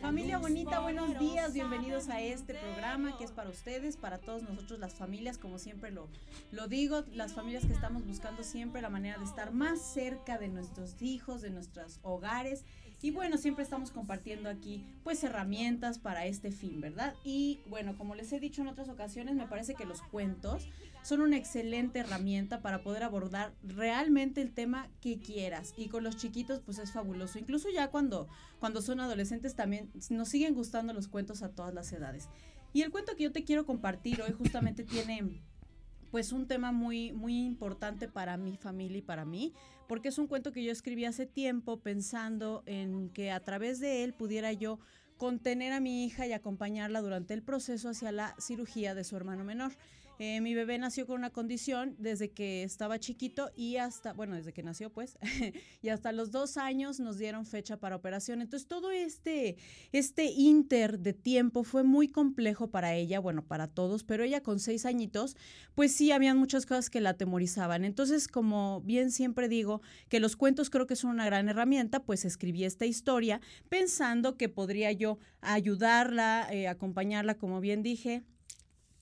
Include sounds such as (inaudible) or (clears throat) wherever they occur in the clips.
Familia bonita, buenos días, bienvenidos a este programa que es para ustedes, para todos nosotros las familias, como siempre lo, lo digo, las familias que estamos buscando siempre la manera de estar más cerca de nuestros hijos, de nuestros hogares y bueno, siempre estamos compartiendo aquí pues herramientas para este fin, ¿verdad? Y bueno, como les he dicho en otras ocasiones, me parece que los cuentos son una excelente herramienta para poder abordar realmente el tema que quieras. Y con los chiquitos pues es fabuloso. Incluso ya cuando, cuando son adolescentes también nos siguen gustando los cuentos a todas las edades. Y el cuento que yo te quiero compartir hoy justamente tiene pues un tema muy muy importante para mi familia y para mí, porque es un cuento que yo escribí hace tiempo pensando en que a través de él pudiera yo contener a mi hija y acompañarla durante el proceso hacia la cirugía de su hermano menor. Eh, mi bebé nació con una condición desde que estaba chiquito y hasta, bueno, desde que nació pues, (laughs) y hasta los dos años nos dieron fecha para operación. Entonces todo este, este inter de tiempo fue muy complejo para ella, bueno, para todos, pero ella con seis añitos, pues sí, habían muchas cosas que la atemorizaban. Entonces, como bien siempre digo, que los cuentos creo que son una gran herramienta, pues escribí esta historia pensando que podría yo ayudarla, eh, acompañarla, como bien dije,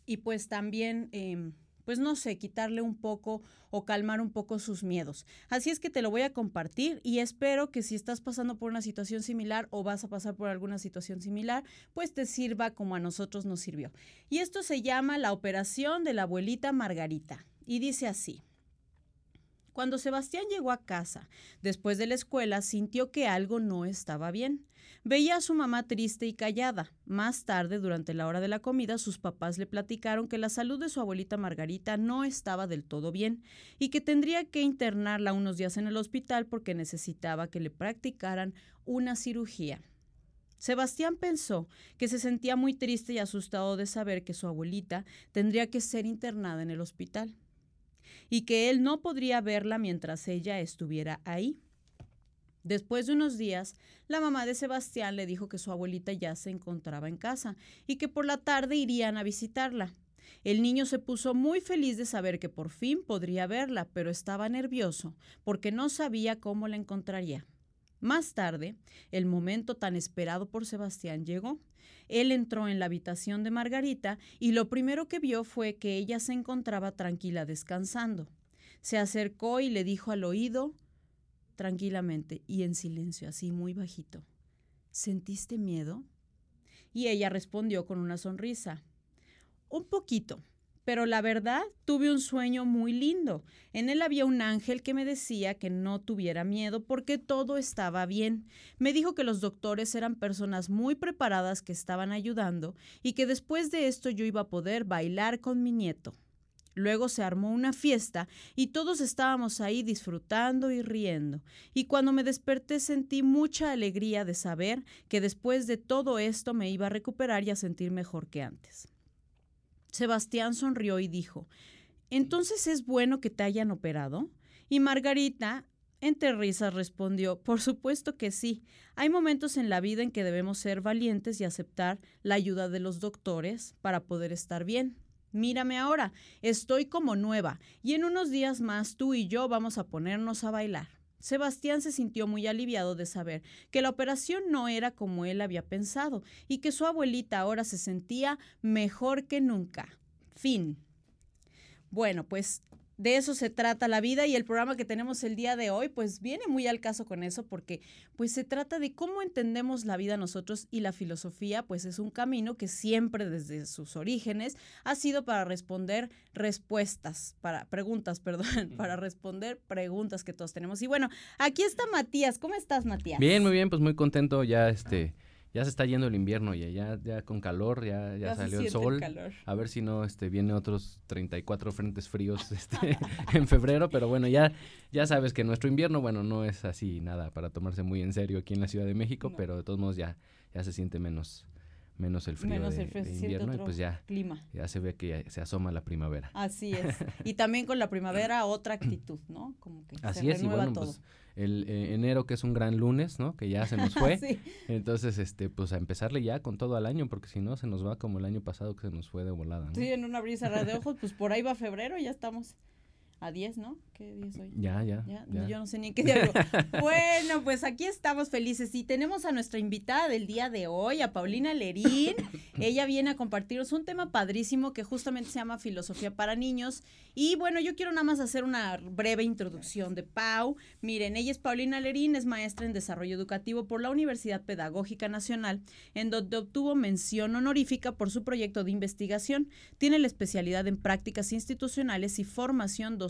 y pues también, em, pues no sé, quitarle un poco o calmar un poco sus miedos. Así es que te lo voy a compartir y espero que si estás pasando por una situación similar o vas a pasar por alguna situación similar, pues te sirva como a nosotros nos sirvió. Y esto se llama la operación de la abuelita Margarita y dice así. Cuando Sebastián llegó a casa, después de la escuela, sintió que algo no estaba bien. Veía a su mamá triste y callada. Más tarde, durante la hora de la comida, sus papás le platicaron que la salud de su abuelita Margarita no estaba del todo bien y que tendría que internarla unos días en el hospital porque necesitaba que le practicaran una cirugía. Sebastián pensó que se sentía muy triste y asustado de saber que su abuelita tendría que ser internada en el hospital y que él no podría verla mientras ella estuviera ahí. Después de unos días, la mamá de Sebastián le dijo que su abuelita ya se encontraba en casa y que por la tarde irían a visitarla. El niño se puso muy feliz de saber que por fin podría verla, pero estaba nervioso porque no sabía cómo la encontraría. Más tarde, el momento tan esperado por Sebastián llegó. Él entró en la habitación de Margarita y lo primero que vio fue que ella se encontraba tranquila descansando. Se acercó y le dijo al oído, tranquilamente y en silencio, así muy bajito, ¿sentiste miedo? Y ella respondió con una sonrisa, un poquito, pero la verdad tuve un sueño muy lindo. En él había un ángel que me decía que no tuviera miedo porque todo estaba bien. Me dijo que los doctores eran personas muy preparadas que estaban ayudando y que después de esto yo iba a poder bailar con mi nieto. Luego se armó una fiesta y todos estábamos ahí disfrutando y riendo. Y cuando me desperté sentí mucha alegría de saber que después de todo esto me iba a recuperar y a sentir mejor que antes. Sebastián sonrió y dijo, ¿entonces es bueno que te hayan operado? Y Margarita, entre risas, respondió, por supuesto que sí. Hay momentos en la vida en que debemos ser valientes y aceptar la ayuda de los doctores para poder estar bien. Mírame ahora, estoy como nueva y en unos días más tú y yo vamos a ponernos a bailar. Sebastián se sintió muy aliviado de saber que la operación no era como él había pensado y que su abuelita ahora se sentía mejor que nunca. Fin. Bueno, pues de eso se trata la vida y el programa que tenemos el día de hoy pues viene muy al caso con eso porque pues se trata de cómo entendemos la vida nosotros y la filosofía pues es un camino que siempre desde sus orígenes ha sido para responder respuestas, para preguntas, (laughs) perdón, para responder preguntas que todos tenemos. Y bueno, aquí está Matías, ¿cómo estás Matías? Bien, muy bien, pues muy contento ya este ya se está yendo el invierno y ya, ya con calor, ya, ya, salió el sol. a ver si no este, viene otros 34 frentes fríos (laughs) este, en febrero, pero bueno, ya, ya sabes que nuestro invierno, bueno, no es así nada para tomarse muy en serio aquí en la Ciudad de México, pero de todos modos ya, ya se siente menos, menos el frío, de, invierno y pues ya, ya se ve que se asoma la primavera. Así es. (laughs) y también con la primavera otra actitud, ¿no? Como que Así es, y bueno, pues el eh, enero que es un gran lunes, ¿no? Que ya se nos fue. (laughs) Entonces, este, pues a empezarle ya con todo al año, porque si no se nos va como el año pasado que se nos fue de volada. Sí, en una brisa de ojos, pues por ahí va febrero, ya estamos a 10, ¿no? ¿Qué día es hoy? Ya, ya, Yo no sé ni qué día. (laughs) bueno, pues aquí estamos felices y tenemos a nuestra invitada del día de hoy, a Paulina Lerín. (laughs) ella viene a compartirnos un tema padrísimo que justamente se llama Filosofía para Niños. Y bueno, yo quiero nada más hacer una breve introducción de Pau. Miren, ella es Paulina Lerín, es maestra en desarrollo educativo por la Universidad Pedagógica Nacional, en donde obtuvo mención honorífica por su proyecto de investigación. Tiene la especialidad en prácticas institucionales y formación docente.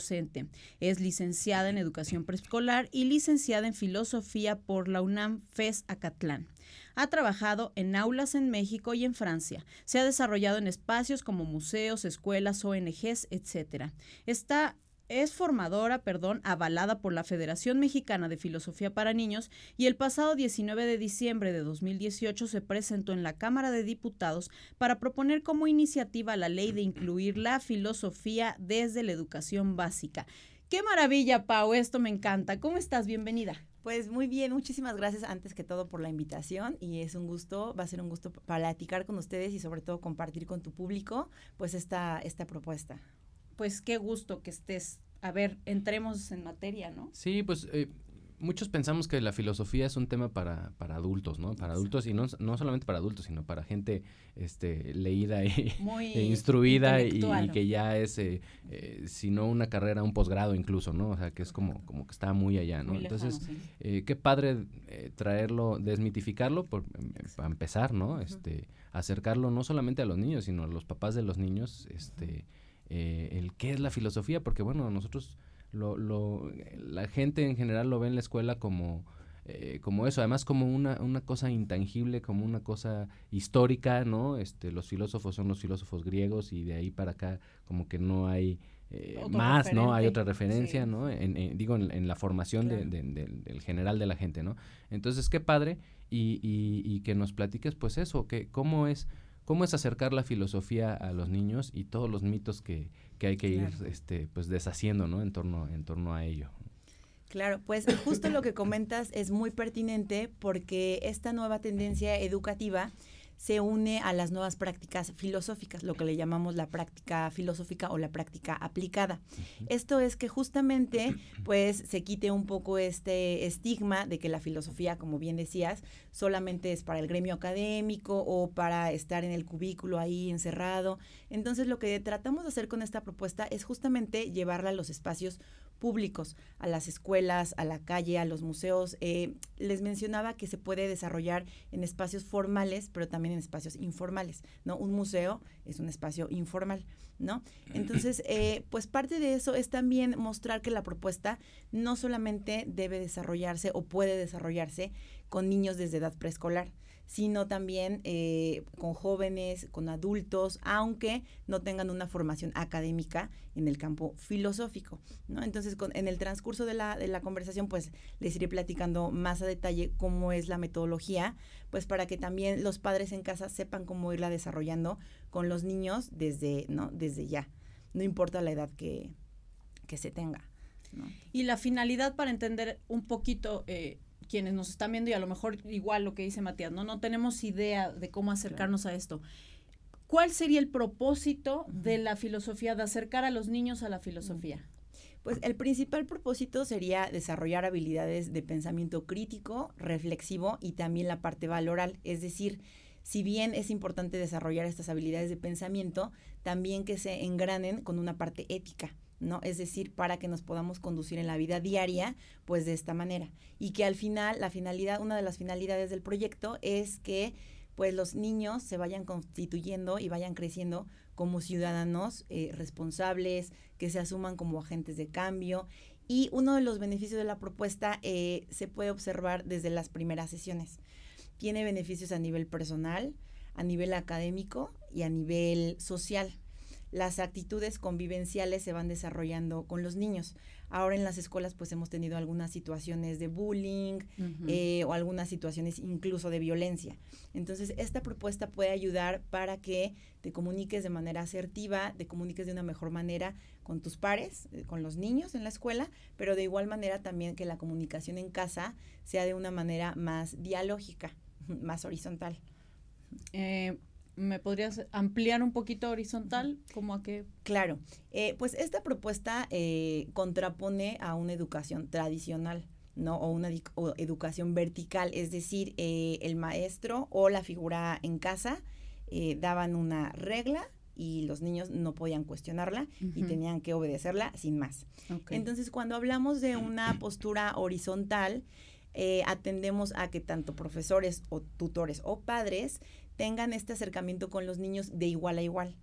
Es licenciada en educación preescolar y licenciada en filosofía por la UNAM FES Acatlán. Ha trabajado en aulas en México y en Francia. Se ha desarrollado en espacios como museos, escuelas, ONGs, etc. Está es formadora, perdón, avalada por la Federación Mexicana de Filosofía para Niños y el pasado 19 de diciembre de 2018 se presentó en la Cámara de Diputados para proponer como iniciativa la ley de incluir la filosofía desde la educación básica. Qué maravilla, Pau, esto me encanta. ¿Cómo estás? Bienvenida. Pues muy bien, muchísimas gracias antes que todo por la invitación y es un gusto, va a ser un gusto platicar con ustedes y sobre todo compartir con tu público pues esta, esta propuesta. Pues qué gusto que estés. A ver, entremos en materia, ¿no? Sí, pues eh, muchos pensamos que la filosofía es un tema para, para adultos, ¿no? Para adultos y no, no solamente para adultos, sino para gente este, leída y, (laughs) e instruida y, que ya es, eh, eh, si no una carrera, un posgrado incluso, ¿no? O sea, que es como, como que está muy allá, ¿no? Entonces, eh, qué padre traerlo, desmitificarlo, por, em, para empezar, ¿no? Este, acercarlo no solamente a los niños, sino a los papás de los niños, este, el qué es la filosofía, porque bueno, nosotros lo, lo, la gente en general lo ve en la escuela como, eh, como eso, además como una, una cosa intangible, como una cosa histórica, ¿no? Este, los filósofos son los filósofos griegos y de ahí para acá como que no hay eh, más, ¿no? Hay otra referencia, ¿no? En, digo, en, la formación de, del general de la gente, ¿no? Entonces, qué padre y, y, y que nos platiques pues eso, que cómo es cómo es acercar la filosofía a los niños y todos los mitos que, que hay que ir este, pues deshaciendo ¿no? en, torno, en torno a ello. Claro, pues justo lo que comentas es muy pertinente porque esta nueva tendencia educativa se une a las nuevas prácticas filosóficas, lo que le llamamos la práctica filosófica o la práctica aplicada. Esto es que justamente pues se quite un poco este estigma de que la filosofía, como bien decías, solamente es para el gremio académico o para estar en el cubículo ahí encerrado. Entonces lo que tratamos de hacer con esta propuesta es justamente llevarla a los espacios públicos, a las escuelas, a la calle, a los museos. Eh, les mencionaba que se puede desarrollar en espacios formales, pero también en espacios informales, ¿no? Un museo es un espacio informal, ¿no? Entonces, eh, pues parte de eso es también mostrar que la propuesta no solamente debe desarrollarse o puede desarrollarse con niños desde edad preescolar, sino también eh, con jóvenes, con adultos, aunque no tengan una formación académica en el campo filosófico. ¿no? Entonces, en el transcurso de la, de la conversación, pues les iré platicando más a detalle cómo es la metodología, pues para que también los padres en casa sepan cómo irla desarrollando con los niños desde, ¿no? desde ya, no importa la edad que, que se tenga. Y la finalidad para entender un poquito eh, quienes nos están viendo y a lo mejor igual lo que dice Matías, no, no tenemos idea de cómo acercarnos a esto. ¿Cuál sería el propósito de la filosofía, de acercar a los niños a la filosofía? Pues el principal propósito sería desarrollar habilidades de pensamiento crítico, reflexivo y también la parte valoral, es decir, si bien es importante desarrollar estas habilidades de pensamiento, también que se engranen con una parte ética. ¿No? Es decir, para que nos podamos conducir en la vida diaria, pues de esta manera. Y que al final, la finalidad, una de las finalidades del proyecto es que pues los niños se vayan constituyendo y vayan creciendo como ciudadanos eh, responsables, que se asuman como agentes de cambio. Y uno de los beneficios de la propuesta eh, se puede observar desde las primeras sesiones. Tiene beneficios a nivel personal, a nivel académico y a nivel social las actitudes convivenciales se van desarrollando con los niños. Ahora en las escuelas pues hemos tenido algunas situaciones de bullying eh, o algunas situaciones incluso de violencia. Entonces esta propuesta puede ayudar para que te comuniques de manera asertiva, te comuniques de una mejor manera con tus pares, eh, con los niños en la escuela, pero de igual manera también que la comunicación en casa sea de una manera más dialógica, (laughs) más horizontal. Eh, ¿Me podrías ampliar un poquito horizontal? como a qué? Claro, eh, pues esta propuesta eh, contrapone a una educación tradicional. ¿no? O una educación vertical, es decir, eh, el maestro o la figura en casa daban una regla y los niños no podían cuestionarla y tenían que obedecerla sin más. Entonces, cuando hablamos de una (clears throat) postura horizontal, atendemos a que tanto profesores o tutores o padres tengan este acercamiento con los niños de igual a igual.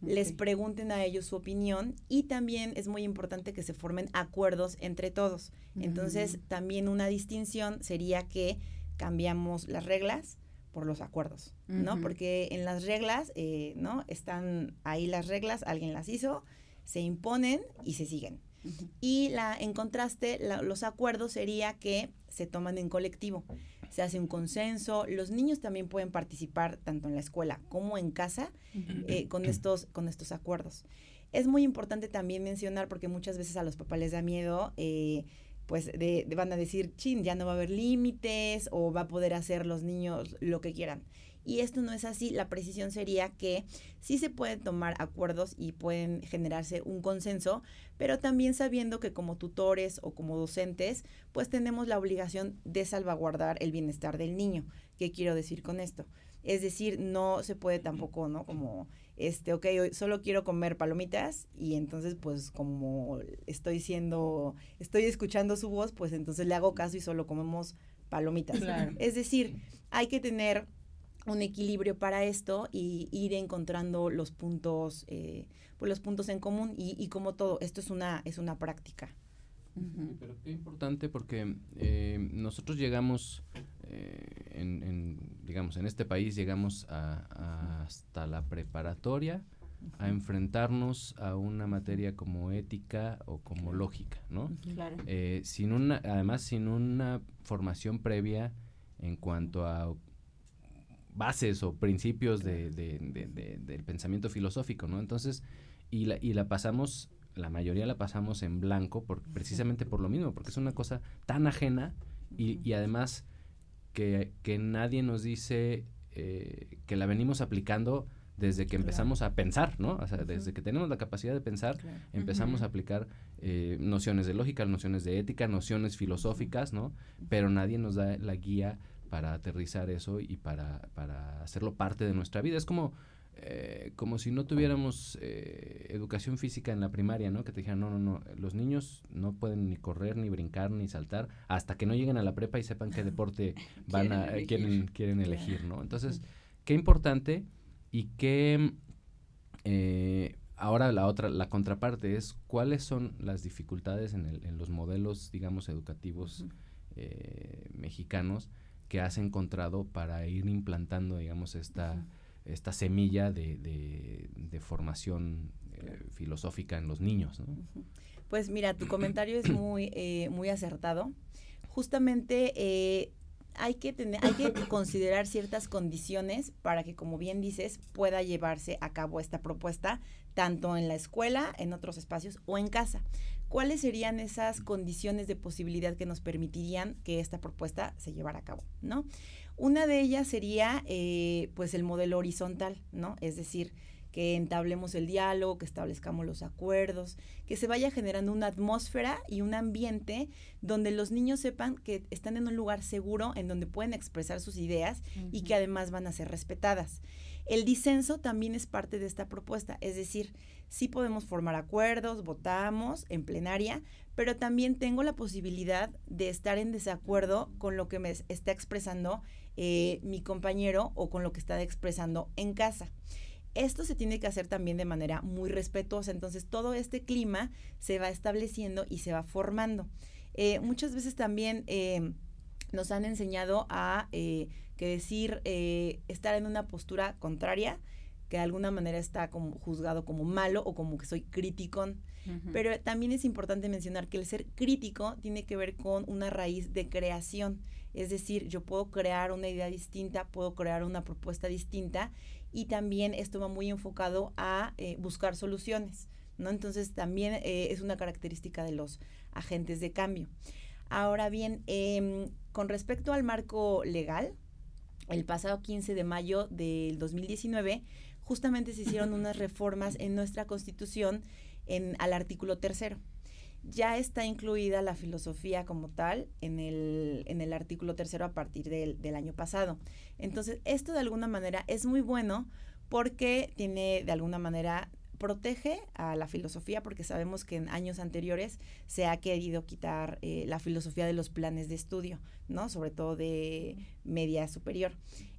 Les pregunten a ellos su opinión y también es muy importante que se formen acuerdos entre todos. Entonces, también una distinción sería que cambiamos las reglas por los acuerdos, ¿no? Porque en las reglas, eh, ¿no? Están ahí las reglas, alguien las hizo, se imponen y se siguen. Y la, en contraste, los acuerdos sería que se toman en colectivo se hace un consenso, los niños también pueden participar tanto en la escuela como en casa eh, con, estos, con estos acuerdos. Es muy importante también mencionar, porque muchas veces a los papás les da miedo, eh, pues de, van a decir, chin, ya no va a haber límites o va a poder hacer los niños lo que quieran. Y esto no es así. La precisión sería que sí se pueden tomar acuerdos y pueden generarse un consenso, pero también sabiendo que como tutores o como docentes, pues tenemos la obligación de salvaguardar el bienestar del niño. ¿Qué quiero decir con esto? Es decir, no se puede tampoco, ¿no? Como, este, ok, solo quiero comer palomitas y entonces, pues, como estoy siendo, estoy escuchando su voz, pues entonces le hago caso y solo comemos palomitas. Es decir, hay que tener un equilibrio para esto y ir encontrando los puntos, eh, pues los puntos en común y, como todo, esto es una, es una práctica. Pero qué importante porque eh, nosotros llegamos, eh, en, digamos, en este país llegamos hasta la preparatoria a enfrentarnos a una materia como ética o como lógica, ¿no? Claro. sin una, además sin una formación previa en cuanto a bases o principios de, del pensamiento filosófico, ¿no? Entonces, y la, y la pasamos, la mayoría la pasamos en blanco por, precisamente por lo mismo, porque es una cosa tan ajena y, y además que, que, nadie nos dice eh, que la venimos aplicando desde que empezamos a pensar, ¿no? O sea, desde que tenemos la capacidad de pensar, empezamos a aplicar eh, nociones de lógica, nociones de ética, nociones filosóficas, ¿no? Pero nadie nos da la guía para aterrizar eso y para, para hacerlo parte de nuestra vida. Es como, eh, como si no tuviéramos eh, educación física en la primaria, ¿no? Que te dijeran, no, no, no, los niños no pueden ni correr, ni brincar, ni saltar, hasta que no lleguen a la prepa y sepan qué (laughs) deporte van a, quieren, quieren elegir, ¿no? Entonces, qué importante y qué... Eh, ahora la otra, la contraparte es cuáles son las dificultades en, el, en los modelos, digamos, educativos mexicanos que has encontrado para ir implantando, digamos, esta, esta semilla de, de, formación eh, filosófica en los niños. Pues mira, tu comentario es muy, eh, muy acertado. Justamente eh, hay que tener, hay que considerar ciertas condiciones para que, como bien dices, pueda llevarse a cabo esta propuesta, tanto en la escuela, en otros espacios o en casa. ¿Cuáles serían esas condiciones de posibilidad que nos permitirían que esta propuesta se llevara a cabo? ¿no? Una de ellas sería eh, pues el modelo horizontal, ¿no? Es decir, que entablemos el diálogo, que establezcamos los acuerdos, que se vaya generando una atmósfera y un ambiente donde los niños sepan que están en un lugar seguro, en donde pueden expresar sus ideas y que además van a ser respetadas. El disenso también es parte de esta propuesta, es decir, sí podemos formar acuerdos, votamos en plenaria, pero también tengo la posibilidad de estar en desacuerdo con lo que me está expresando eh, mi compañero o con lo que está expresando en casa. Esto se tiene que hacer también de manera muy respetuosa, entonces todo este clima se va estableciendo y se va formando. Eh, muchas veces también eh, nos han enseñado a que decir eh, estar en una postura contraria, que de alguna manera está como juzgado como malo o como que soy crítico. Pero también es importante mencionar que el ser crítico tiene que ver con una raíz de creación. Es decir, yo puedo crear una idea distinta, puedo crear una propuesta distinta y también esto va muy enfocado a eh, buscar soluciones. ¿no? Entonces también eh, es una característica de los agentes de cambio. Ahora bien, em, con respecto al marco legal, el pasado 15 de mayo del 2019, justamente se hicieron unas reformas en nuestra constitución en, al artículo tercero. Ya está incluida la filosofía como tal en el, en el artículo tercero a partir del, del año pasado. Entonces, esto de alguna manera es muy bueno porque tiene de alguna manera protege a la filosofía porque sabemos que en años anteriores se ha querido quitar eh, la filosofía de los planes de estudio, ¿no? Sobre todo de media superior.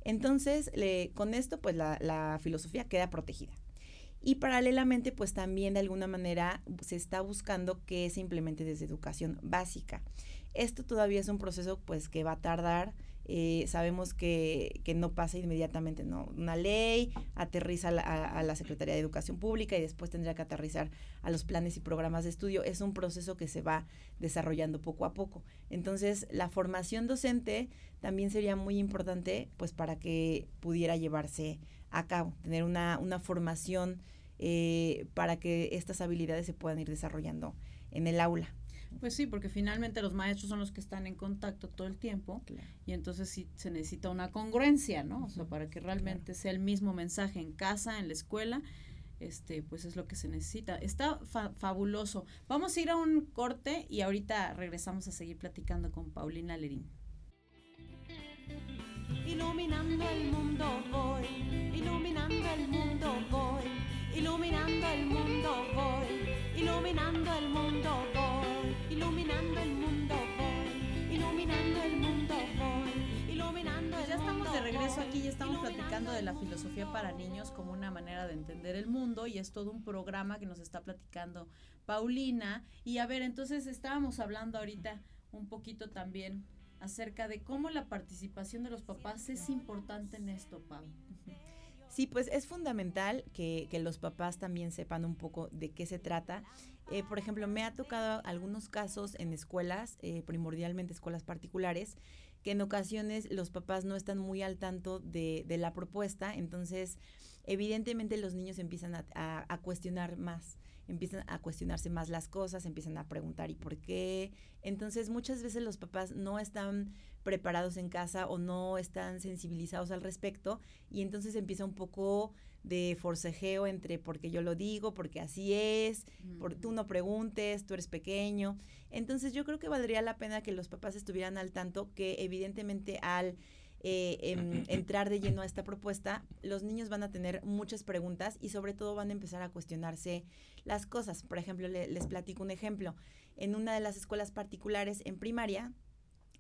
Entonces, con esto, pues la, la filosofía queda protegida. Y paralelamente, pues también de alguna manera se está buscando que se implemente desde educación básica. Esto todavía es un proceso pues que va a tardar eh, sabemos que, que, no pasa inmediatamente, ¿no? Una ley aterriza a la, Secretaría de Educación Pública y después tendrá que aterrizar a los planes y programas de estudio. Es un proceso que se va desarrollando poco a poco. Entonces, la formación docente también sería muy importante, pues, para que pudiera llevarse a cabo, tener una, una formación eh, para que estas habilidades se puedan ir desarrollando en el aula. Pues sí, porque finalmente los maestros son los que están en contacto todo el tiempo y entonces sí se necesita una congruencia, ¿no? O sea, para que realmente sea el mismo mensaje en casa, en la escuela, este, pues es lo que se necesita. Está fabuloso. Vamos a ir a un corte y ahorita regresamos a seguir platicando con Paulina Lerín. Iluminando el mundo voy, iluminando el mundo voy, iluminando el mundo voy, iluminando el mundo voy iluminando el mundo voy, iluminando el mundo voy, iluminando el Ya estamos de regreso aquí y estamos platicando de la filosofía para niños como una manera de entender el mundo y es todo un programa que nos está platicando Paulina. Y a ver, entonces estábamos hablando ahorita un poquito también acerca de cómo la participación de los papás es importante en esto, Pau. Sí, pues es fundamental que, que, los papás también sepan un poco de qué se trata eh, por ejemplo, me ha tocado algunos casos en escuelas, eh, primordialmente escuelas particulares, que en ocasiones los papás no están muy al tanto de, de la propuesta, entonces evidentemente los niños empiezan a, a, cuestionar más, empiezan a cuestionarse más las cosas, empiezan a preguntar ¿y por qué? Entonces muchas veces los papás no están preparados en casa o no están sensibilizados al respecto y entonces empieza un poco de forcejeo entre porque yo lo digo, porque así es, por, tú no preguntes, tú eres pequeño. Entonces yo creo que valdría la pena que los papás estuvieran al tanto que evidentemente al eh, em, (clears throat) entrar de lleno a esta propuesta, los niños van a tener muchas preguntas y sobre todo van a empezar a cuestionarse las cosas. Por ejemplo, les platico un ejemplo. En una de las escuelas particulares en primaria,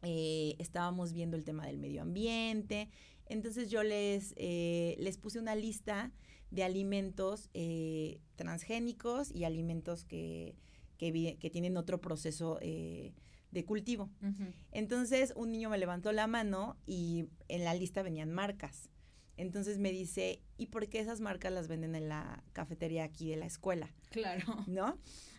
eh, estábamos viendo el tema del medio ambiente entonces yo les, eh, les puse una lista de alimentos eh, transgénicos y alimentos que, que, tienen otro proceso eh, de cultivo. Entonces un niño me levantó la mano y en la lista venían marcas. Entonces me dice, ¿y por qué esas marcas las venden en la cafetería aquí de la escuela? Claro. ¿No?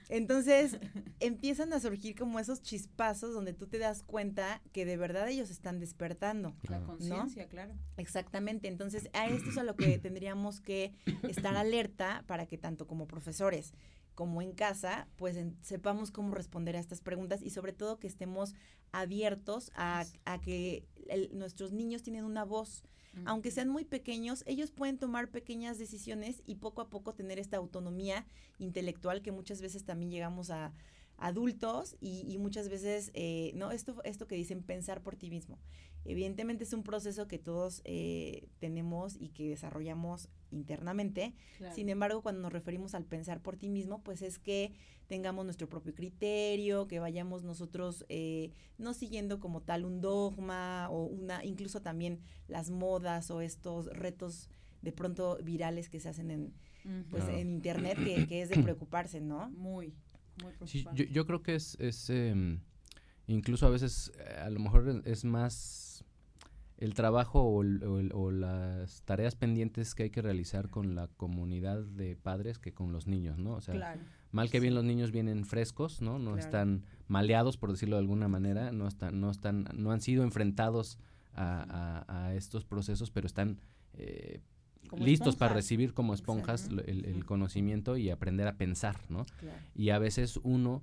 Entonces (laughs) empiezan a surgir como esos chispazos donde tú te das cuenta que de verdad ellos están despertando. La conciencia, claro. Exactamente. Entonces a esto es a lo que (coughs) tendríamos que estar alerta para que tanto como profesores como en casa, pues sepamos cómo responder a estas preguntas y sobre todo que estemos abiertos a, que nuestros niños tienen una voz aunque sean muy pequeños, ellos pueden tomar pequeñas decisiones y poco a poco tener esta autonomía intelectual que muchas veces también llegamos a adultos y, muchas veces, eh, no, esto, esto que dicen pensar por ti mismo. Evidentemente es un proceso que todos eh, tenemos y que desarrollamos internamente. Sin embargo, cuando nos referimos al pensar por ti mismo, pues es que tengamos nuestro propio criterio, que vayamos nosotros eh, no siguiendo como tal un dogma o una, incluso también las modas o estos retos de pronto virales que se hacen en, pues, en internet, que, es de (coughs) preocuparse, ¿no? Muy, muy Sí, yo, yo, creo que es, es em, incluso a veces, eh, a lo mejor es más el trabajo o, las tareas pendientes que hay que realizar con la comunidad de padres que con los niños, ¿no? O sea, mal que bien los niños vienen frescos, ¿no? No están maleados, por decirlo de alguna manera, no están, no están, no han sido enfrentados a, estos procesos, pero están eh, listos para recibir como esponjas el, conocimiento y aprender a pensar, ¿no? Y a veces uno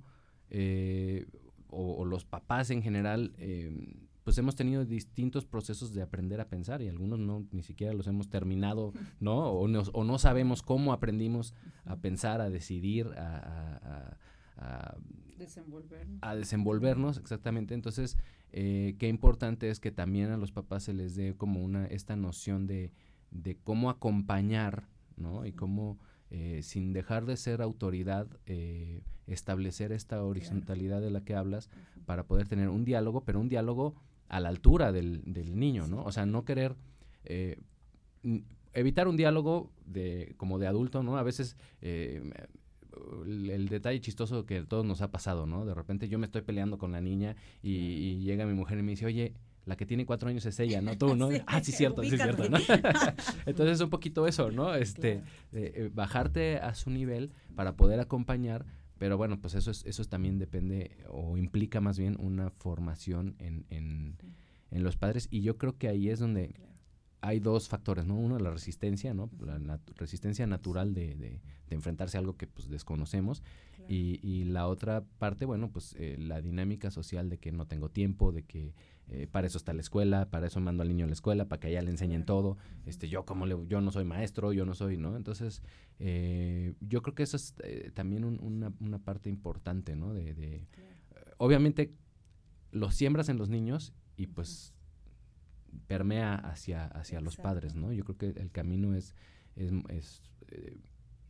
eh, o, los papás en general eh, pues hemos tenido distintos procesos de aprender a pensar y algunos no ni siquiera los hemos terminado, (laughs) ¿no? O, o no sabemos cómo aprendimos a pensar, a decidir, a, a, desenvolvernos. A desenvolvernos, exactamente. Entonces, eh, qué importante es que también a los papás se les dé como una esta noción de, de cómo acompañar, ¿no? Y cómo eh, sin dejar de ser autoridad, eh, establecer esta horizontalidad de la que hablas para poder tener un diálogo, pero un diálogo a la altura del, del niño, ¿no? O sea, no querer eh, evitar un diálogo de como de adulto, ¿no? A veces el, detalle chistoso que a todos nos ha pasado, ¿no? De repente yo me estoy peleando con la niña y, y llega mi mujer y me dice, oye, la que tiene cuatro años es ella, no tú, ¿no? (laughs) ah, sí, cierto, sí, cierto, ¿no? (laughs) Entonces es un poquito eso, ¿no? Este, eh, bajarte a su nivel para poder acompañar, pero bueno, pues eso, es, eso también depende o implica más bien una formación en, en, en los padres y yo creo que ahí es donde hay dos factores, ¿no? Uno, la resistencia, ¿no? La resistencia natural de, de, enfrentarse a algo que pues desconocemos y, y, la otra parte, bueno, pues eh, la dinámica social de que no tengo tiempo, de que eh, para eso está la escuela, para eso mando al niño a la escuela, para que allá le enseñen todo. Este, yo como le, yo no soy maestro, yo no soy, ¿no? Entonces, eh, yo creo que eso es eh, también una, una, parte importante, ¿no? De, de obviamente lo siembras en los niños y pues permea hacia, hacia los padres, ¿no? Yo creo que el camino es, es, es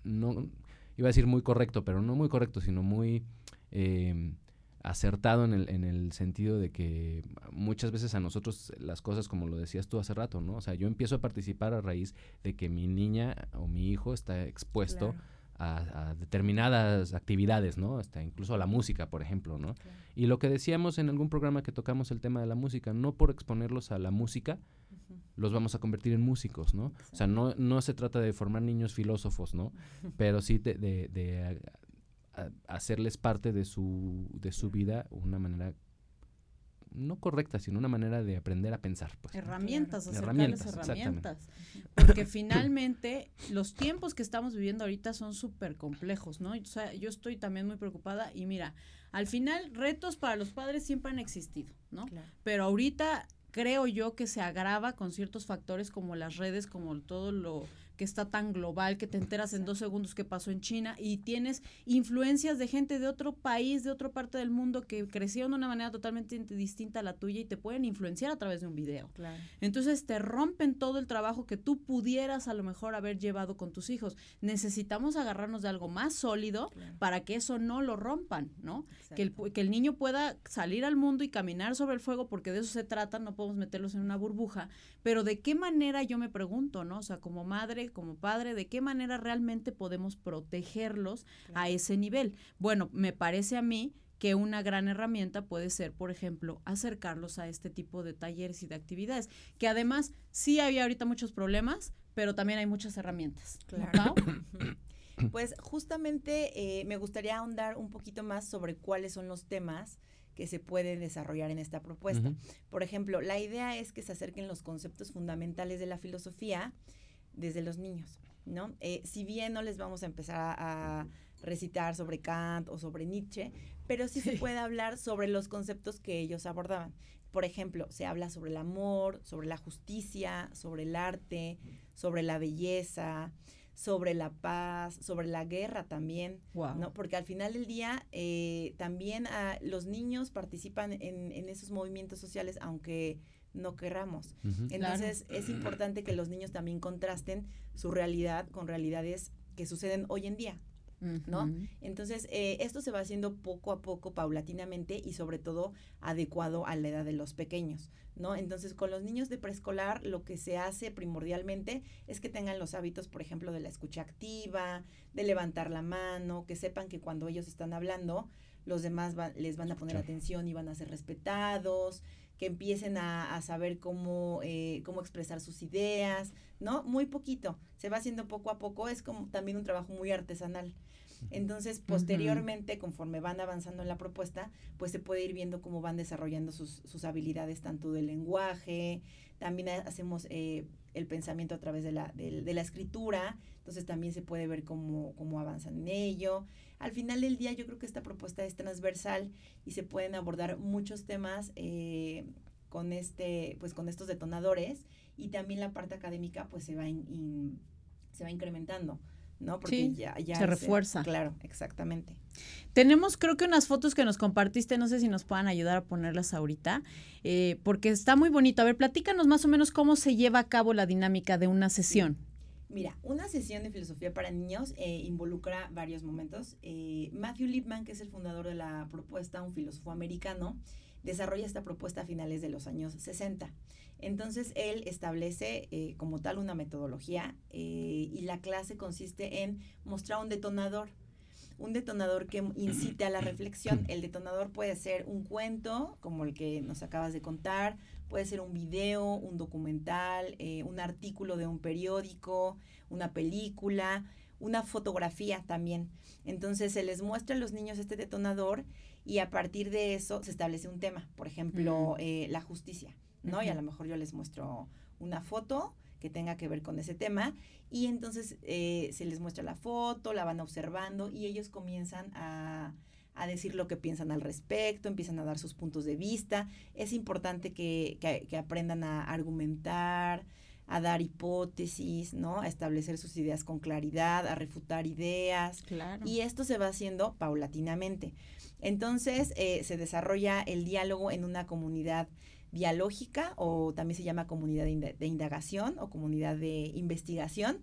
no, iba a decir muy correcto, pero no muy correcto, sino muy acertado en el, en el sentido de que muchas veces a nosotros las cosas, como lo decías tú hace rato, ¿no? O sea, yo empiezo a participar a raíz de que mi niña o mi hijo está expuesto a, determinadas actividades, ¿no? Hasta incluso a la música, por ejemplo, ¿no? Y lo que decíamos en algún programa que tocamos el tema de la música, no por exponerlos a la música, los vamos a convertir en músicos, ¿no? O sea, no, no se trata de formar niños filósofos, ¿no? (laughs) Pero sí de, de, de hacerles parte de su, de su vida una manera no correcta, sino una manera de aprender a pensar. Pues, herramientas, herramientas, herramientas. Porque (coughs) finalmente los tiempos que estamos viviendo ahorita son súper complejos, ¿no? O sea, yo estoy también muy preocupada y mira, al final retos para los padres siempre han existido, ¿no? Pero ahorita creo yo que se agrava con ciertos factores como las redes, como todo lo que está tan global, que te enteras en dos segundos qué pasó en China y tienes influencias de gente de otro país, de otra parte del mundo que crecieron de una manera totalmente distinta a la tuya y te pueden influenciar a través de un video. Entonces te rompen todo el trabajo que tú pudieras a lo mejor haber llevado con tus hijos. Necesitamos agarrarnos de algo más sólido para que eso no lo rompan, ¿no? Que el, que el niño pueda salir al mundo y caminar sobre el fuego porque de eso se trata, no podemos meterlos en una burbuja, pero de qué manera yo me pregunto, ¿no? O sea, como madre, como padre, de qué manera realmente podemos protegerlos a ese nivel. Bueno, me parece a mí que una gran herramienta puede ser, por ejemplo, acercarlos a este tipo de talleres y de actividades, que además sí hay ahorita muchos problemas, pero también hay muchas herramientas. Claro. (coughs) Pues justamente eh, me gustaría ahondar un poquito más sobre cuáles son los temas que se pueden desarrollar en esta propuesta. Por ejemplo, la idea es que se acerquen los conceptos fundamentales de la filosofía desde los niños, ¿no? Eh, si bien no les vamos a empezar a, recitar sobre Kant o sobre Nietzsche, pero sí, se puede hablar sobre los conceptos que ellos abordaban. Por ejemplo, se habla sobre el amor, sobre la justicia, sobre el arte, sobre la belleza, sobre la paz, sobre la guerra también, ¿no? Porque al final del día eh, también los niños participan en, en, esos movimientos sociales, aunque no querramos. Entonces es importante que los niños también contrasten su realidad con realidades que suceden hoy en día. ¿No? Entonces, eh, esto se va haciendo poco a poco, paulatinamente y sobre todo adecuado a la edad de los pequeños, ¿no? Entonces, con los niños de preescolar, lo que se hace primordialmente es que tengan los hábitos, por ejemplo, de la escucha activa, de levantar la mano, que sepan que cuando ellos están hablando, los demás les van a poner atención y van a ser respetados, que empiecen a, saber cómo, eh, cómo expresar sus ideas, ¿no? Muy poquito, se va haciendo poco a poco, es como también un trabajo muy artesanal. Entonces, posteriormente, conforme van avanzando en la propuesta, pues se puede ir viendo cómo van desarrollando sus, sus habilidades tanto del lenguaje, también hacemos eh, el pensamiento a través de la, de, la escritura, entonces también se puede ver cómo, cómo avanzan en ello. Al final del día yo creo que esta propuesta es transversal y se pueden abordar muchos temas eh, con este, pues con estos detonadores y también la parte académica pues se va se va incrementando. ¿No? Porque ya, ya se refuerza. claro, exactamente. Tenemos creo que unas fotos que nos compartiste, no sé si nos puedan ayudar a ponerlas ahorita, eh, porque está muy bonito. A ver, platícanos más o menos cómo se lleva a cabo la dinámica de una sesión. Mira, una sesión de filosofía para niños eh, involucra varios momentos. Eh, Matthew Lipman, que es el fundador de la propuesta, un filósofo americano, desarrolla esta propuesta a finales de los años 60. Entonces, él establece eh, como tal una metodología y la clase consiste en mostrar un detonador un detonador que incite a la reflexión. El detonador puede ser un cuento, como el que nos acabas de contar, puede ser un video, un documental, eh, un artículo de un periódico, una película, una fotografía también. Entonces se les muestra a los niños este detonador y a partir de eso se establece un tema, por ejemplo, mm. eh, la justicia, ¿no? Y a lo mejor yo les muestro una foto que tenga que ver con ese tema y entonces eh, se les muestra la foto, la van observando y ellos comienzan a, a, decir lo que piensan al respecto, empiezan a dar sus puntos de vista. Es importante que, que, aprendan a argumentar, a dar hipótesis, ¿no? A establecer sus ideas con claridad, a refutar ideas. Claro. Y esto se va haciendo paulatinamente. Entonces, eh, se desarrolla el diálogo en una comunidad dialógica o también se llama comunidad de, indagación o comunidad de investigación.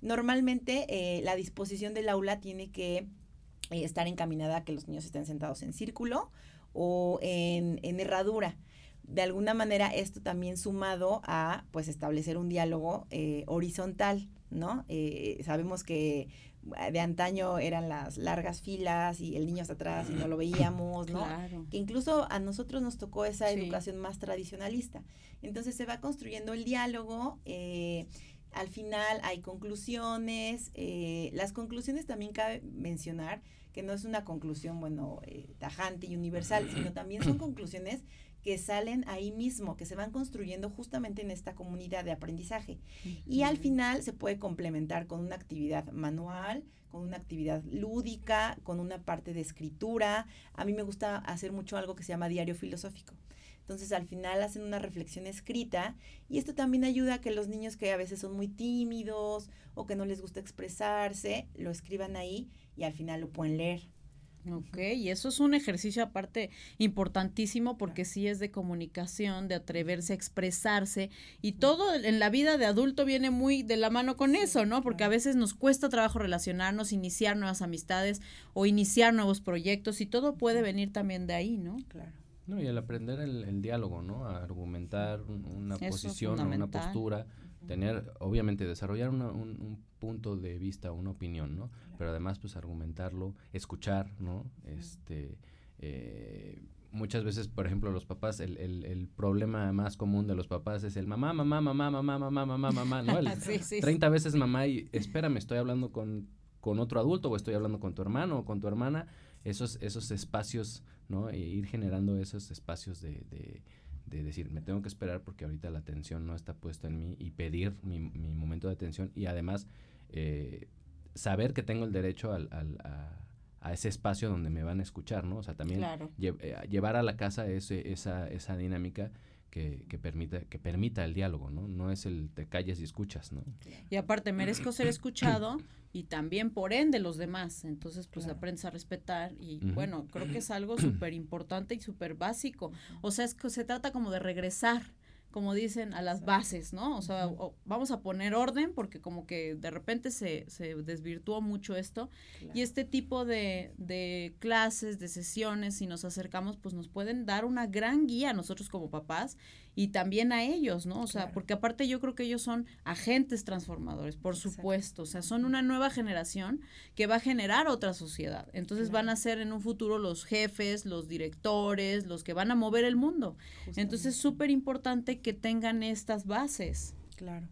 Normalmente eh, la disposición del aula tiene que eh, estar encaminada a que los niños estén sentados en círculo o en, herradura de alguna manera esto también sumado a pues establecer un diálogo horizontal, ¿no? sabemos que de antaño eran las largas filas y el niño hasta atrás y no lo veíamos, ¿no? Que incluso a nosotros nos tocó esa educación más tradicionalista. Entonces se va construyendo el diálogo, eh, al final hay conclusiones, eh, las conclusiones también cabe mencionar que no es una conclusión, bueno, eh, tajante y universal, sino también son (clears throat) conclusiones que salen ahí mismo, que se van construyendo justamente en esta comunidad de aprendizaje. Y al final se puede complementar con una actividad manual, con una actividad lúdica, con una parte de escritura. A mí me gusta hacer mucho algo que se llama diario filosófico. Entonces al final hacen una reflexión escrita y esto también ayuda a que los niños que a veces son muy tímidos o que no les gusta expresarse, lo escriban ahí y al final lo pueden leer. Ok, y eso es un ejercicio aparte importantísimo porque sí es de comunicación, de atreverse a expresarse y todo en la vida de adulto viene muy de la mano con eso, ¿no? Porque a veces nos cuesta trabajo relacionarnos, iniciar nuevas amistades o iniciar nuevos proyectos y todo puede venir también de ahí, ¿no? Claro. No, y el aprender el, diálogo, ¿no? A argumentar una posición, una postura, tener, obviamente, desarrollar un, un punto de vista, una opinión, ¿no? Pero además, pues, argumentarlo, escuchar, ¿no? Este, eh, muchas veces, por ejemplo, los papás, el, el, el, problema más común de los papás es el mamá, mamá, mamá, mamá, mamá, mamá, mamá, ¿no? El, (laughs) sí, sí, 30 veces mamá y espérame, estoy hablando con, con otro adulto o estoy hablando con tu hermano o con tu hermana. Esos, esos espacios, ¿no? E ir generando esos espacios de, de de decir, me tengo que esperar porque ahorita la atención no está puesta en mí y pedir mi, mi momento de atención y además eh, saber que tengo el derecho al, a, ese espacio donde me van a escuchar, ¿no? O sea, también eh, llevar a la casa ese, esa, esa dinámica que, que, permita, que permita el diálogo, ¿no? No es el te calles y escuchas, ¿no? Y aparte, merezco ser escuchado y también por ende los demás. Entonces, pues aprendes a respetar y bueno, creo que es algo súper importante y súper básico. O sea, es que se trata como de regresar como dicen, a las bases, ¿no? O sea, vamos a poner orden porque como que de repente se, se desvirtuó mucho esto. Y este tipo de, de, clases, de sesiones, si nos acercamos, pues nos pueden dar una gran guía a nosotros como papás y también a ellos, ¿no? O sea, porque aparte yo creo que ellos son agentes transformadores, por supuesto, o sea, son una nueva generación que va a generar otra sociedad. Entonces van a ser en un futuro los jefes, los directores, los que van a mover el mundo. Entonces es súper importante que tengan estas bases. Claro.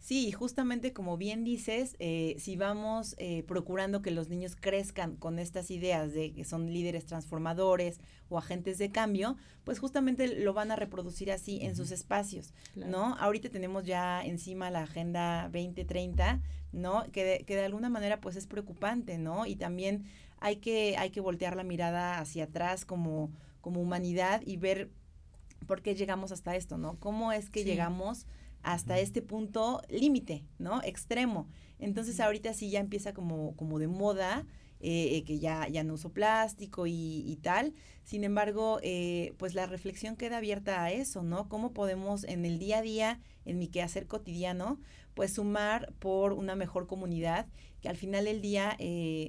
Sí, justamente como bien dices, eh, si vamos eh, procurando que los niños crezcan con estas ideas de que son líderes transformadores o agentes de cambio, pues justamente lo van a reproducir así en sus espacios, ¿no? Ahorita tenemos ya encima la Agenda 2030, ¿no? Que de, que de alguna manera pues es preocupante, ¿no? Y también hay que, hay que voltear la mirada hacia atrás como, como humanidad y ver por qué llegamos hasta esto, ¿no? ¿Cómo es que llegamos hasta este punto límite, ¿no? Extremo. Entonces ahorita sí ya empieza como, como de moda, eh, eh, que ya, ya no uso plástico y, tal. Sin embargo, eh, pues la reflexión queda abierta a eso, ¿no? ¿Cómo podemos en el día a día, en mi quehacer cotidiano, pues sumar por una mejor comunidad, que al final del día,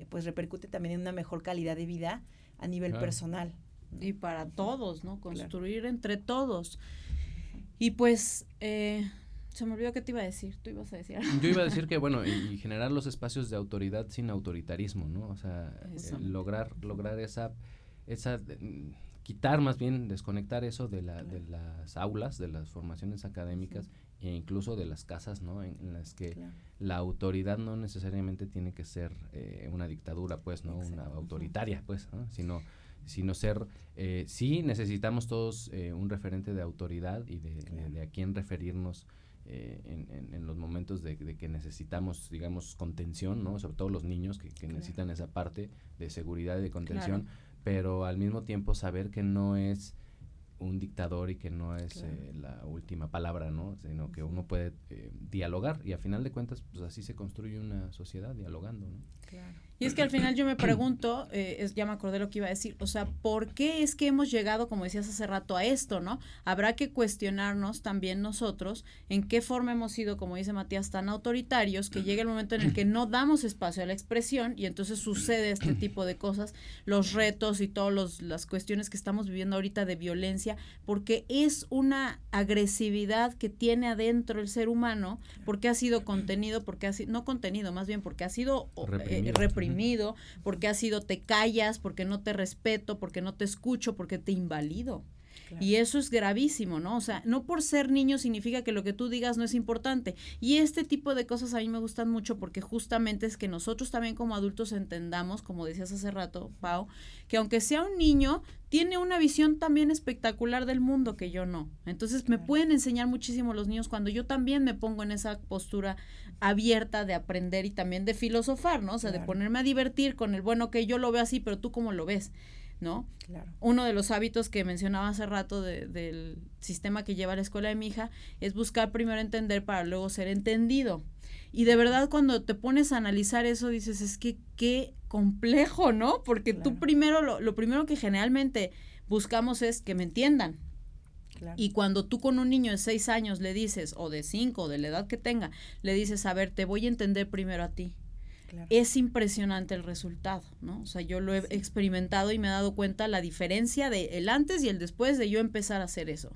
pues repercute también en una mejor calidad de vida a nivel personal. Y para todos, ¿no? Construir entre todos. Y pues, eh, se me olvidó qué te iba a decir. Tú ibas a decir. Yo iba a decir que, (laughs) bueno, y, generar los espacios de autoridad sin autoritarismo, ¿no? O sea, eh, lograr, lograr esa, esa, mm, quitar más bien, desconectar eso de, la, de las aulas, de las formaciones académicas e incluso de las casas, ¿no? En, las que la autoridad no necesariamente tiene que ser eh, una dictadura, pues, ¿no? Una autoritaria, pues, ¿no? Sino sino ser, eh, sí necesitamos todos eh, un referente de autoridad y de, a quién referirnos eh, en, en, los momentos de, que necesitamos, digamos, contención, ¿no? Sobre todo los niños que, necesitan esa parte de seguridad y de contención, pero al mismo tiempo saber que no es un dictador y que no es la última palabra, ¿no? Sino que uno puede dialogar y a final de cuentas, pues así se construye una sociedad, dialogando, ¿no? Claro. Y es que al final yo me pregunto, eh, es, ya me acordé lo que iba a decir, o sea, ¿por qué es que hemos llegado, como decías hace rato, a esto, ¿no? Habrá que cuestionarnos también nosotros en qué forma hemos sido, como dice Matías, tan autoritarios que llega el momento en el que no damos espacio a la expresión y entonces sucede este tipo de cosas, los retos y todas las cuestiones que estamos viviendo ahorita de violencia, porque es una agresividad que tiene adentro el ser humano, porque ha sido contenido, porque ha sido, no contenido, más bien porque ha sido eh, reprimido porque ha sido te callas, porque no te respeto, porque no te escucho, porque te invalido. Y eso es gravísimo, ¿no? O sea, no por ser niño significa que lo que tú digas no es importante. Y este tipo de cosas a mí me gustan mucho porque justamente es que nosotros también como adultos entendamos, como decías hace rato, Pau, que aunque sea un niño, tiene una visión también espectacular del mundo que yo no. Entonces me pueden enseñar muchísimo los niños cuando yo también me pongo en esa postura abierta de aprender y también de filosofar, ¿no? O sea, de ponerme a divertir con el, bueno, que yo lo veo así, pero tú cómo lo ves. ¿No? Claro. Uno de los hábitos que mencionaba hace rato del sistema que lleva la escuela de mi hija es buscar primero entender para luego ser entendido. Y de verdad cuando te pones a analizar eso dices, es que qué complejo, ¿no? Porque tú primero, lo, lo, primero que generalmente buscamos es que me entiendan. Y cuando tú con un niño de seis años le dices, o de cinco, o de la edad que tenga, le dices, a ver, te voy a entender primero a ti es impresionante el resultado, ¿no? O sea, yo lo he experimentado y me he dado cuenta la diferencia de el antes y el después de yo empezar a hacer eso.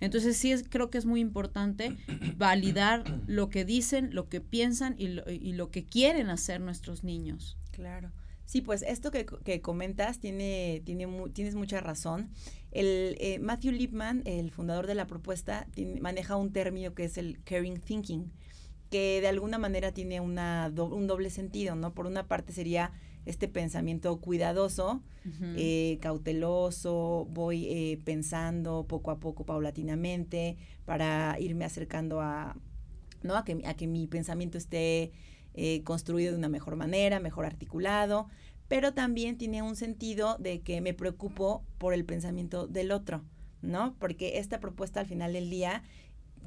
Entonces sí es, creo que es muy importante (coughs) validar lo que dicen, lo que piensan y lo, y lo que quieren hacer nuestros niños. Claro. Sí, pues esto que, comentas tiene, tiene tienes mucha razón. El, eh, Matthew Lipman, el fundador de la propuesta, maneja un término que es el caring thinking, que de alguna manera tiene una un doble sentido, ¿no? Por una parte sería este pensamiento cuidadoso, eh, cauteloso, voy eh, pensando poco a poco, paulatinamente, para irme acercando a, ¿no? a, que, a que mi pensamiento esté eh, construido de una mejor manera, mejor articulado, pero también tiene un sentido de que me preocupo por el pensamiento del otro, ¿no? Porque esta propuesta al final del día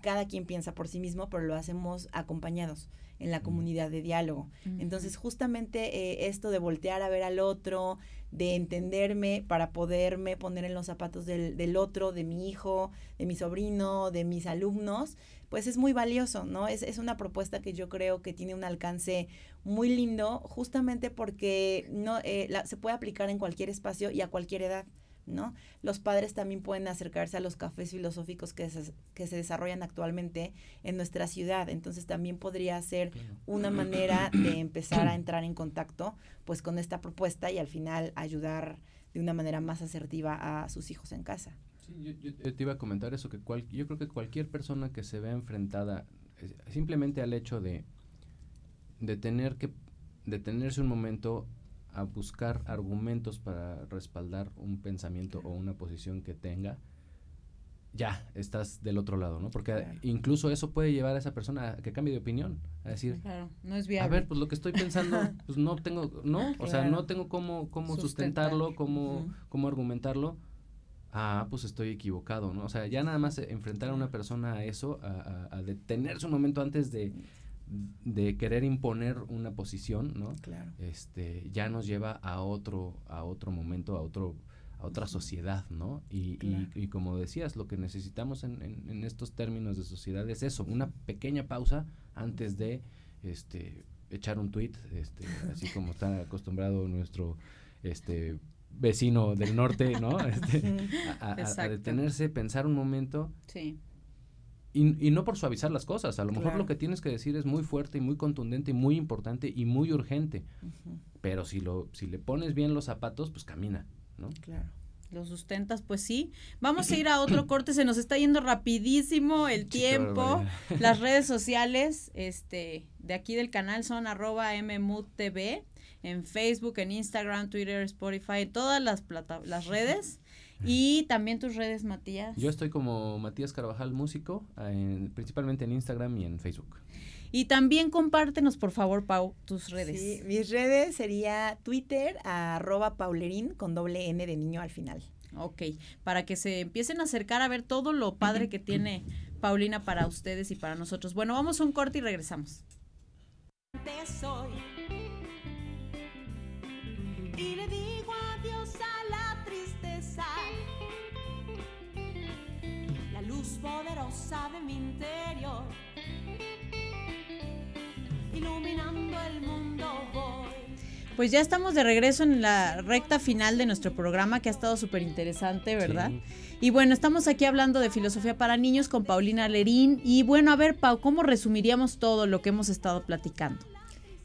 cada quien piensa por sí mismo, pero lo hacemos acompañados en la comunidad de diálogo. Entonces, justamente eh, esto de voltear a ver al otro, de entenderme para poderme poner en los zapatos del, del, otro, de mi hijo, de mi sobrino, de mis alumnos, pues es muy valioso, ¿no? Es, es una propuesta que yo creo que tiene un alcance muy lindo, justamente porque no eh, se puede aplicar en cualquier espacio y a cualquier edad. ¿No? Los padres también pueden acercarse a los cafés filosóficos que se, que se desarrollan actualmente en nuestra ciudad. Entonces también podría ser una manera de empezar a entrar en contacto pues con esta propuesta y al final ayudar de una manera más asertiva a sus hijos en casa. Sí, yo, te iba a comentar eso, que yo creo que cualquier persona que se vea enfrentada eh, simplemente al hecho de, de tener que detenerse un momento a buscar argumentos para respaldar un pensamiento o una posición que tenga, ya estás del otro lado, ¿no? Porque incluso eso puede llevar a esa persona a que cambie de opinión, a decir, no es viable. A ver, pues lo que estoy pensando, (laughs) pues no tengo, no, o sea, no tengo cómo, cómo sustentarlo, cómo, cómo argumentarlo, ah, pues estoy equivocado, ¿no? O sea, ya nada más enfrentar a una persona a eso, a, detenerse un momento antes de, de querer imponer una posición, ¿no? Claro. Este, ya nos lleva a otro, a otro momento, a otro a otra sociedad, ¿no? Y, y, como decías, lo que necesitamos en, en, estos términos de sociedad es eso, una pequeña pausa antes de este echar un tweet, este, así como está acostumbrado nuestro este vecino del norte, ¿no? (laughs) Este, a, detenerse, pensar un momento. Sí. Y, y, no por suavizar las cosas, a lo mejor lo que tienes que decir es muy fuerte y muy contundente y muy importante y muy urgente, pero si, lo, si le pones bien los zapatos, pues camina, ¿no? Claro. Lo sustentas, pues sí. Vamos a (clears throat) ir a otro corte, se nos está yendo rapidísimo el tiempo. (laughs) Las redes sociales este, de aquí del canal son arroba MMUTV en Facebook, en Instagram, Twitter, Spotify, todas las, las redes. Y también tus redes, Matías. Yo estoy como Matías Carvajal Músico, principalmente en Instagram y en Facebook. Y también compártenos, por favor, Pau, tus redes. Sí, mis redes sería Twitter, arroba paulerín, con doble N de niño al final. Ok, para que se empiecen a acercar a ver todo lo padre que tiene Paulina para ustedes y para nosotros. Bueno, vamos a un corte y regresamos. Soy, y le digo adiós a la tristeza, poderosa de mi interior iluminando el mundo Pues ya estamos de regreso en la recta final de nuestro programa que ha estado súper interesante, ¿verdad? Y bueno, estamos aquí hablando de filosofía para niños con Paulina Lerín. Y bueno, a ver, Pau, ¿cómo resumiríamos todo lo que hemos estado platicando?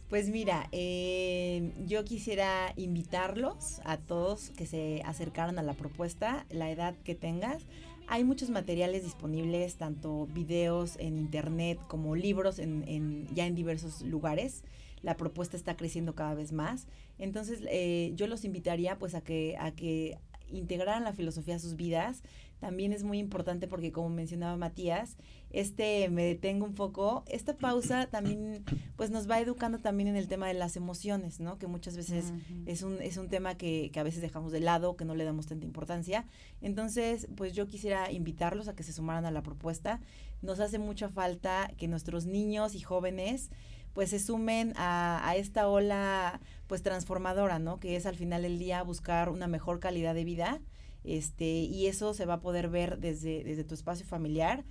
Pues mira, eh, yo quisiera invitarlos a todos que se acercaran a la propuesta, la edad que tengas, hay muchos materiales disponibles, tanto videos en internet como libros en, ya en diversos lugares. La propuesta está creciendo cada vez más. Entonces, eh, yo los invitaría pues a que, a que integraran la filosofía a sus vidas. También es muy importante porque, como mencionaba Matías, este me detengo un poco, esta pausa también pues nos va educando también en el tema de las emociones, ¿no? Que muchas veces es, un, es un tema que, que, a veces dejamos de lado, que no le damos tanta importancia. Entonces, pues yo quisiera invitarlos a que se sumaran a la propuesta. Nos hace mucha falta que nuestros niños y jóvenes pues se sumen a, a, esta ola pues transformadora, ¿no? Que es al final del día buscar una mejor calidad de vida, este, y eso se va a poder ver desde, desde tu espacio familiar,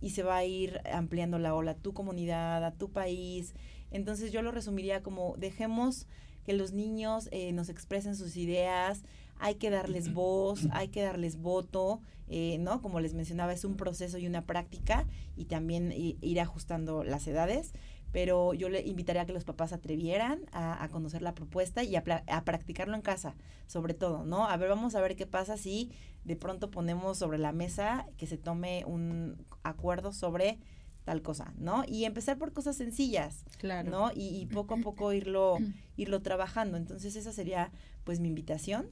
y se va a ir ampliando la ola a tu comunidad, a tu país. Entonces yo lo resumiría como dejemos que los niños eh, nos expresen sus ideas, hay que darles voz, hay que darles voto, eh, ¿no? Como les mencionaba, es un proceso y una práctica y también ir ajustando las edades pero yo le invitaría a que los papás atrevieran a, conocer la propuesta y a, practicarlo en casa, sobre todo, ¿no? A ver, vamos a ver qué pasa si de pronto ponemos sobre la mesa que se tome un acuerdo sobre tal cosa, ¿no? Y empezar por cosas sencillas, claro. ¿no? Y, poco a poco irlo, (clears throat) irlo trabajando. Entonces esa sería pues mi invitación,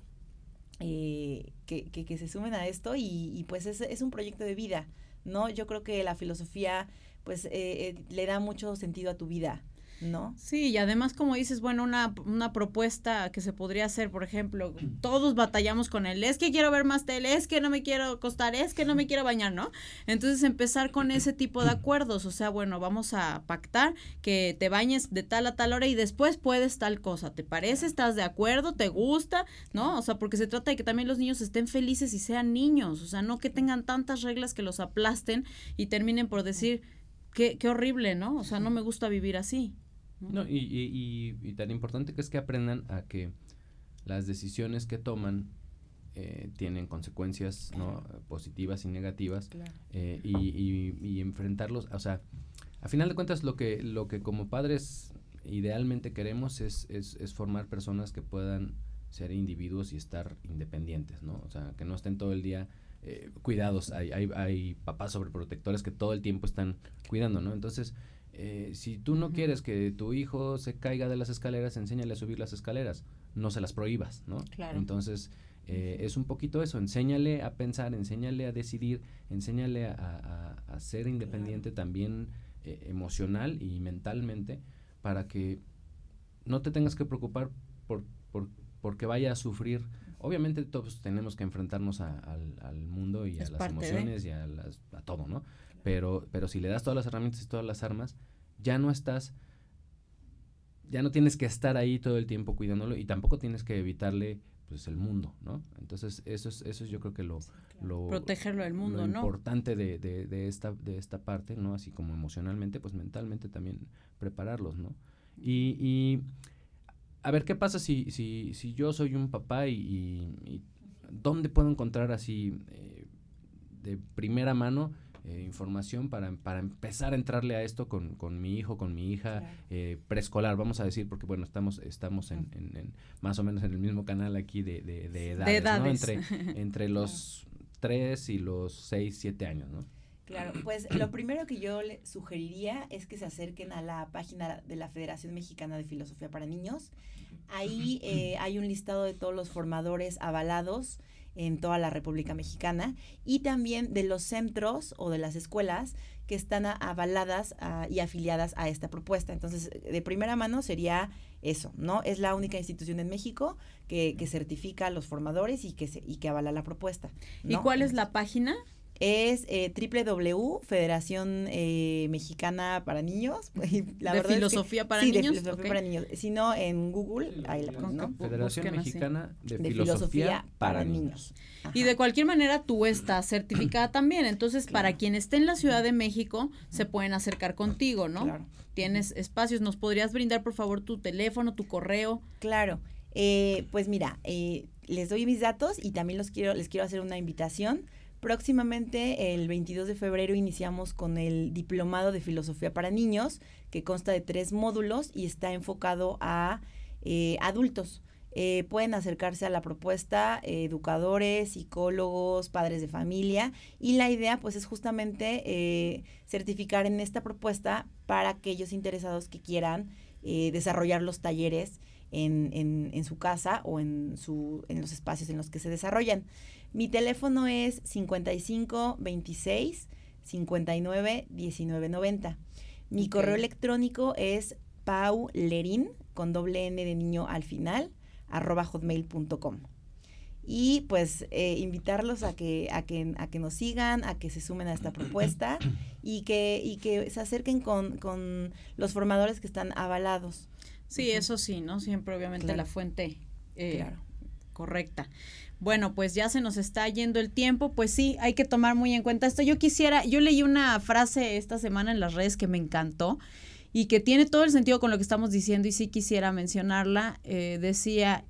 eh, que, que, se sumen a esto y, y pues es, es un proyecto de vida, ¿no? Yo creo que la filosofía pues eh, eh, le da mucho sentido a tu vida. ¿no? Sí, y además como dices, bueno, una, una propuesta que se podría hacer, por ejemplo, (clears throat) todos batallamos con él, es que quiero ver más tele, es que no me quiero acostar, es que no me quiero bañar, ¿no? Entonces empezar con ese tipo de acuerdos, o sea, bueno, vamos a pactar que te bañes de tal a tal hora y después puedes tal cosa, ¿te parece? ¿Estás de acuerdo? ¿Te gusta? ¿No? O sea, porque se trata de que también los niños estén felices y sean niños, o sea, no que tengan tantas reglas que los aplasten y terminen por decir, qué, qué horrible, ¿no? O sea, no me gusta vivir así. No, y, y, y, tan importante que es que aprendan a que las decisiones que toman eh, tienen consecuencias ¿no? positivas y negativas eh, y, y, enfrentarlos, o sea, a final de cuentas lo que, lo que como padres idealmente queremos es, es, es formar personas que puedan ser individuos y estar independientes, ¿no? O sea, que no estén todo el día eh, cuidados. Hay, hay, hay papás sobreprotectores que todo el tiempo están cuidando, ¿no? Entonces, eh, si tú no quieres que tu hijo se caiga de las escaleras, enséñale a subir las escaleras, no se las prohíbas, ¿no? Claro. Entonces, eh, es un poquito eso, enséñale a pensar, enséñale a decidir, enséñale a, a, ser independiente también eh, emocional y mentalmente para que no te tengas que preocupar por, por porque vaya a sufrir obviamente todos tenemos que enfrentarnos al, mundo y a las emociones y a, las, a todo, ¿no? Pero, pero si le das todas las herramientas y todas las armas, ya no estás, ya no tienes que estar ahí todo el tiempo cuidándolo y tampoco tienes que evitarle pues el mundo, ¿no? Entonces eso es, eso es yo creo que lo, lo protegerlo del mundo, lo importante de, de, de, esta, de esta parte, ¿no? Así como emocionalmente, pues mentalmente también prepararlos, ¿no? Y, y a ver, ¿qué pasa si, si, si yo soy un papá y, dónde puedo encontrar así eh, de primera mano eh, información para, para, empezar a entrarle a esto con, con mi hijo, con mi hija, eh, preescolar, vamos a decir, porque bueno, estamos, estamos en, en, más o menos en el mismo canal aquí de, de, de edades, ¿no? Entre, (laughs) entre los 3 y los 6, 7 años, ¿no? Claro, pues lo primero que yo le sugeriría es que se acerquen a la página de la Federación Mexicana de Filosofía para Niños. Ahí eh, hay un listado de todos los formadores avalados en toda la República Mexicana y también de los centros o de las escuelas que están avaladas ah, y afiliadas a esta propuesta. Entonces, de primera mano sería eso, ¿no? Es la única institución en México que, que certifica a los formadores y que, se, y que avala la propuesta. ¿Y cuál es la página? Es eh, www Federación eh, Mexicana para Niños. (laughs) La de filosofía para niños. de filosofía para niños. Si no, en Google, ahí la ¿no? Federación Mexicana de, filosofía, para, niños. Y de cualquier manera tú estás certificada también. Entonces, para quien esté en la Ciudad de México, se pueden acercar contigo, ¿no? Claro. Tienes espacios. ¿Nos podrías brindar, por favor, tu teléfono, tu correo? Claro. Eh, pues mira, eh, les doy mis datos y también los quiero, les quiero hacer una invitación Próximamente, el 22 de febrero, iniciamos con el Diplomado de Filosofía para Niños, que consta de tres módulos y está enfocado a eh, adultos. Eh, pueden acercarse a la propuesta eh, educadores, psicólogos, padres de familia y la idea pues es justamente certificar en esta propuesta para aquellos interesados que quieran desarrollar los talleres en, su casa o en los espacios en los que se desarrollan. Mi teléfono es 55 26 59 19 90. Mi correo electrónico es paulerin con doble n de niño al final arroba hotmail.com. Y pues eh, invitarlos a que, a, que, a que nos sigan, a que se sumen a esta (clears throat) propuesta y que, y que se acerquen con, con los formadores que están avalados. Sí, eso sí, ¿no? Siempre obviamente la fuente eh, correcta. Bueno, pues ya se nos está yendo el tiempo, pues sí, hay que tomar muy en cuenta esto. Yo quisiera, yo leí una frase esta semana en las redes que me encantó y que tiene todo el sentido con lo que estamos diciendo y sí quisiera mencionarla. Eh, decía,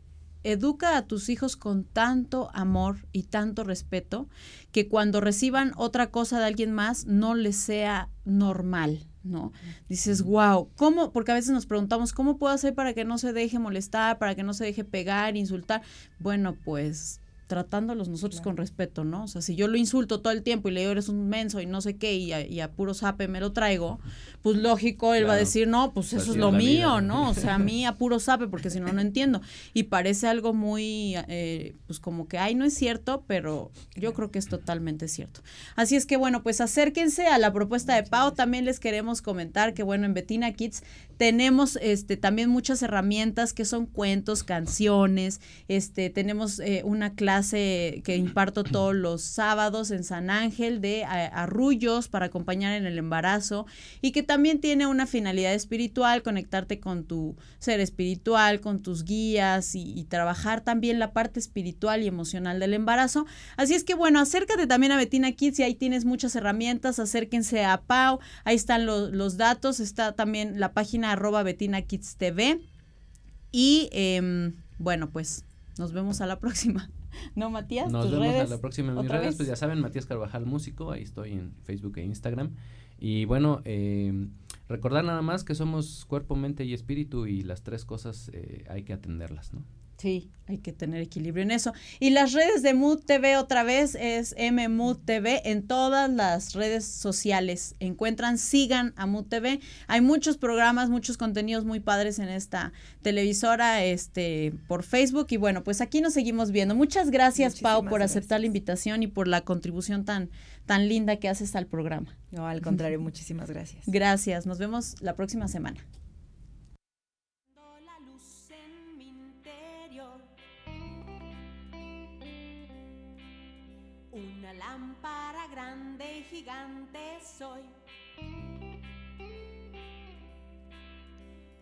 educa a tus hijos con tanto amor y tanto respeto que cuando reciban otra cosa de alguien más no les sea normal, ¿no? Dices, wow, ¿cómo? Porque a veces nos preguntamos, ¿cómo puedo hacer para que no se deje molestar, para que no se deje pegar, insultar? Bueno, pues tratándolos nosotros con respeto, ¿no? O sea, si yo lo insulto todo el tiempo y le digo eres un menso y no sé qué y a, y a puro sape me lo traigo, pues lógico, él va a decir, no, pues eso es lo mío, ¿no? O sea, a mí a (laughs) puro sape porque si no, no entiendo. Y parece algo muy, eh, pues como que, ay, no es cierto, pero yo creo que es totalmente cierto. Así es que, bueno, pues acérquense a la propuesta de Pau. También les queremos comentar que, bueno, en Betina Kids tenemos este, también muchas herramientas que son cuentos, canciones, este, tenemos eh, una clase que imparto todos los sábados en San Ángel de arrullos para acompañar en el embarazo y que también tiene una finalidad espiritual, conectarte con tu ser espiritual, con tus guías y, y trabajar también la parte espiritual y emocional del embarazo. Así es que bueno, acércate también a Betina Kids y ahí tienes muchas herramientas, acérquense a Pau, ahí están los datos, está también la página arroba Betina Kids TV. Y em, bueno, pues nos vemos a la próxima. ¿No, Matías? Nos vemos a la próxima. En mis redes, pues ya saben, Matías Carvajal Músico, ahí estoy en Facebook e Instagram. Y bueno, em, recordar nada más que somos cuerpo, mente y espíritu y las tres cosas eh, hay que atenderlas, ¿no? Sí, hay que tener equilibrio en eso. Y las redes de Mood TV otra vez es MMood TV en todas las redes sociales. Encuentran, sigan a Mood TV. Hay muchos programas, muchos contenidos muy padres en esta televisora, este, por Facebook. Y bueno, pues aquí nos seguimos viendo. Muchas gracias, Pau, por aceptar la invitación y por la contribución tan, tan linda que haces al programa. No, al contrario, muchísimas gracias. Gracias. Nos vemos la próxima semana. lámpara grande y gigante soy.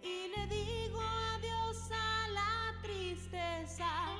Y le digo adiós a la tristeza.